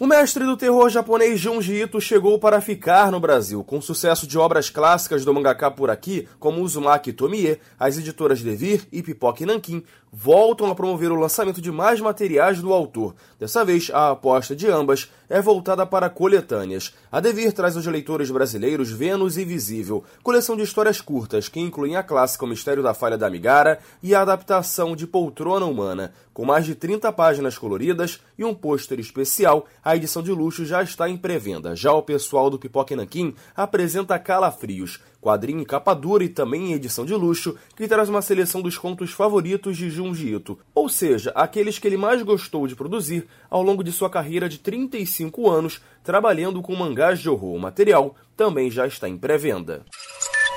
O mestre do terror japonês Junji Ito chegou para ficar no Brasil, com sucesso de obras clássicas do mangaka por aqui, como Uzumaki Tomie, as editoras Devir e Pipoque Nankin voltam a promover o lançamento de mais materiais do autor. Dessa vez, a aposta de ambas é voltada para coletâneas. A Devir traz aos leitores brasileiros Vênus Invisível, coleção de histórias curtas que incluem a clássica O Mistério da Falha da Amigara e a adaptação de Poltrona Humana. Com mais de 30 páginas coloridas e um pôster especial, a edição de luxo já está em pré-venda. Já o pessoal do Pipoque Nanquim apresenta Calafrios, quadrinho em capa dura e também em edição de luxo, que traz uma seleção dos contos favoritos de Junji Ito, ou seja, aqueles que ele mais gostou de produzir ao longo de sua carreira de 35 anos trabalhando com mangás de horror. O material também já está em pré-venda.